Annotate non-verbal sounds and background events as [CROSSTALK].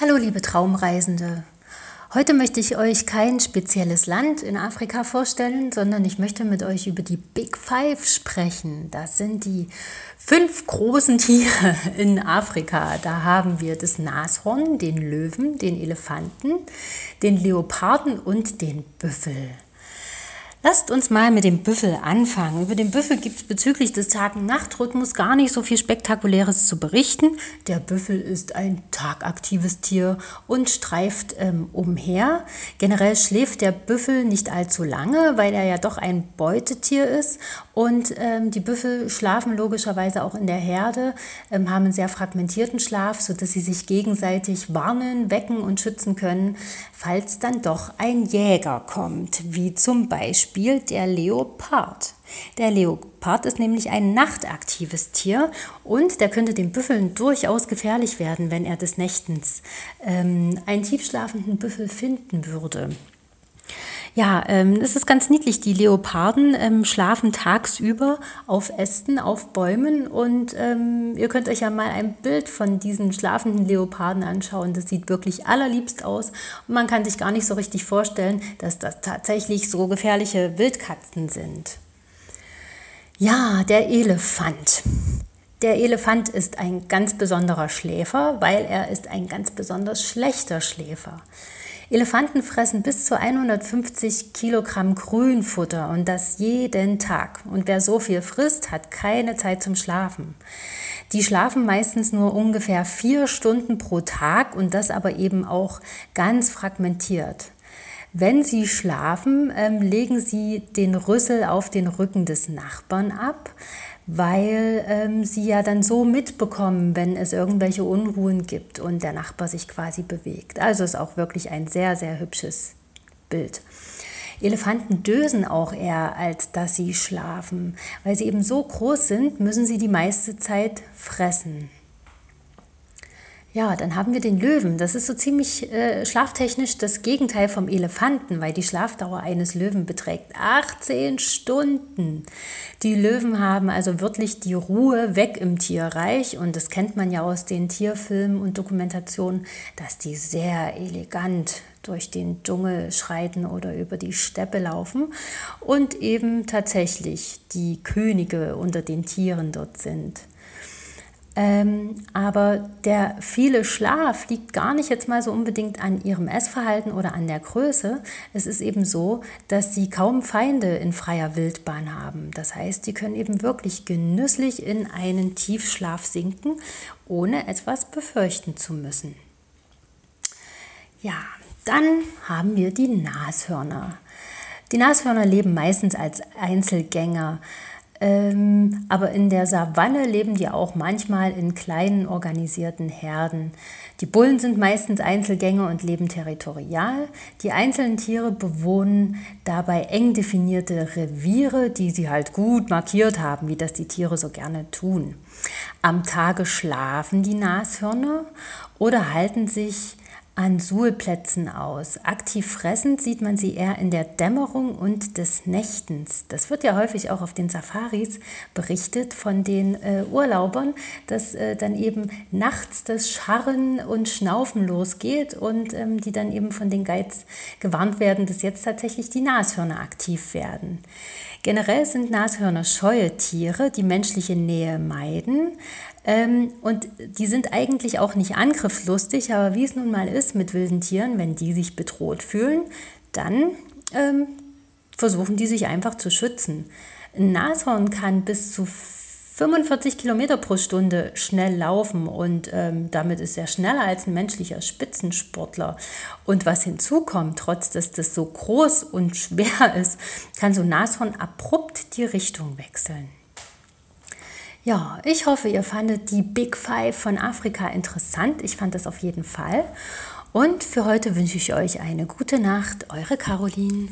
Hallo liebe Traumreisende. Heute möchte ich euch kein spezielles Land in Afrika vorstellen, sondern ich möchte mit euch über die Big Five sprechen. Das sind die fünf großen Tiere in Afrika. Da haben wir das Nashorn, den Löwen, den Elefanten, den Leoparden und den Büffel. Lasst uns mal mit dem Büffel anfangen. Über den Büffel gibt es bezüglich des Tag-Nacht-Rhythmus gar nicht so viel Spektakuläres zu berichten. Der Büffel ist ein tagaktives Tier und streift ähm, umher. Generell schläft der Büffel nicht allzu lange, weil er ja doch ein Beutetier ist. Und ähm, die Büffel schlafen logischerweise auch in der Herde, ähm, haben einen sehr fragmentierten Schlaf, sodass sie sich gegenseitig warnen, wecken und schützen können, falls dann doch ein Jäger kommt, wie zum Beispiel der Leopard. Der Leopard ist nämlich ein nachtaktives Tier und der könnte den Büffeln durchaus gefährlich werden, wenn er des Nächtens ähm, einen tiefschlafenden Büffel finden würde. Ja, ähm, es ist ganz niedlich. Die Leoparden ähm, schlafen tagsüber auf Ästen, auf Bäumen und ähm, ihr könnt euch ja mal ein Bild von diesen schlafenden Leoparden anschauen. Das sieht wirklich allerliebst aus und man kann sich gar nicht so richtig vorstellen, dass das tatsächlich so gefährliche Wildkatzen sind. Ja, der Elefant. Der Elefant ist ein ganz besonderer Schläfer, weil er ist ein ganz besonders schlechter Schläfer. Elefanten fressen bis zu 150 Kilogramm Grünfutter und das jeden Tag. Und wer so viel frisst, hat keine Zeit zum Schlafen. Die schlafen meistens nur ungefähr vier Stunden pro Tag und das aber eben auch ganz fragmentiert. Wenn sie schlafen, ähm, legen sie den Rüssel auf den Rücken des Nachbarn ab weil ähm, sie ja dann so mitbekommen, wenn es irgendwelche Unruhen gibt und der Nachbar sich quasi bewegt. Also ist auch wirklich ein sehr, sehr hübsches Bild. Elefanten dösen auch eher, als dass sie schlafen. Weil sie eben so groß sind, müssen sie die meiste Zeit fressen. Ja, dann haben wir den Löwen. Das ist so ziemlich äh, schlaftechnisch das Gegenteil vom Elefanten, weil die Schlafdauer eines Löwen beträgt 18 Stunden. Die Löwen haben also wirklich die Ruhe weg im Tierreich und das kennt man ja aus den Tierfilmen und Dokumentationen, dass die sehr elegant durch den Dschungel schreiten oder über die Steppe laufen und eben tatsächlich die Könige unter den Tieren dort sind. Ähm, aber der viele Schlaf liegt gar nicht jetzt mal so unbedingt an ihrem Essverhalten oder an der Größe. Es ist eben so, dass sie kaum Feinde in freier Wildbahn haben. Das heißt, sie können eben wirklich genüsslich in einen Tiefschlaf sinken, ohne etwas befürchten zu müssen. Ja, dann haben wir die Nashörner. Die Nashörner leben meistens als Einzelgänger. Ähm, aber in der Savanne leben die auch manchmal in kleinen organisierten Herden. Die Bullen sind meistens Einzelgänger und leben territorial. Die einzelnen Tiere bewohnen dabei eng definierte Reviere, die sie halt gut markiert haben, wie das die Tiere so gerne tun. Am Tage schlafen die Nashörner oder halten sich an Suhlplätzen aus. Aktiv fressend sieht man sie eher in der Dämmerung und des Nächtens. Das wird ja häufig auch auf den Safaris berichtet von den äh, Urlaubern, dass äh, dann eben nachts das Scharren und Schnaufen losgeht und ähm, die dann eben von den Guides gewarnt werden, dass jetzt tatsächlich die Nashörner aktiv werden. Generell sind Nashörner scheue Tiere, die menschliche Nähe meiden. Ähm, und die sind eigentlich auch nicht angriffslustig, aber wie es nun mal ist mit wilden Tieren, wenn die sich bedroht fühlen, dann ähm, versuchen die sich einfach zu schützen. Ein Nashorn kann bis zu 45 Kilometer pro Stunde schnell laufen und ähm, damit ist er schneller als ein menschlicher Spitzensportler. Und was hinzukommt, trotz dass das so groß und schwer [LAUGHS] ist, kann so ein Nashorn abrupt die Richtung wechseln. Ja, ich hoffe, ihr fandet die Big Five von Afrika interessant. Ich fand das auf jeden Fall. Und für heute wünsche ich euch eine gute Nacht. Eure Caroline.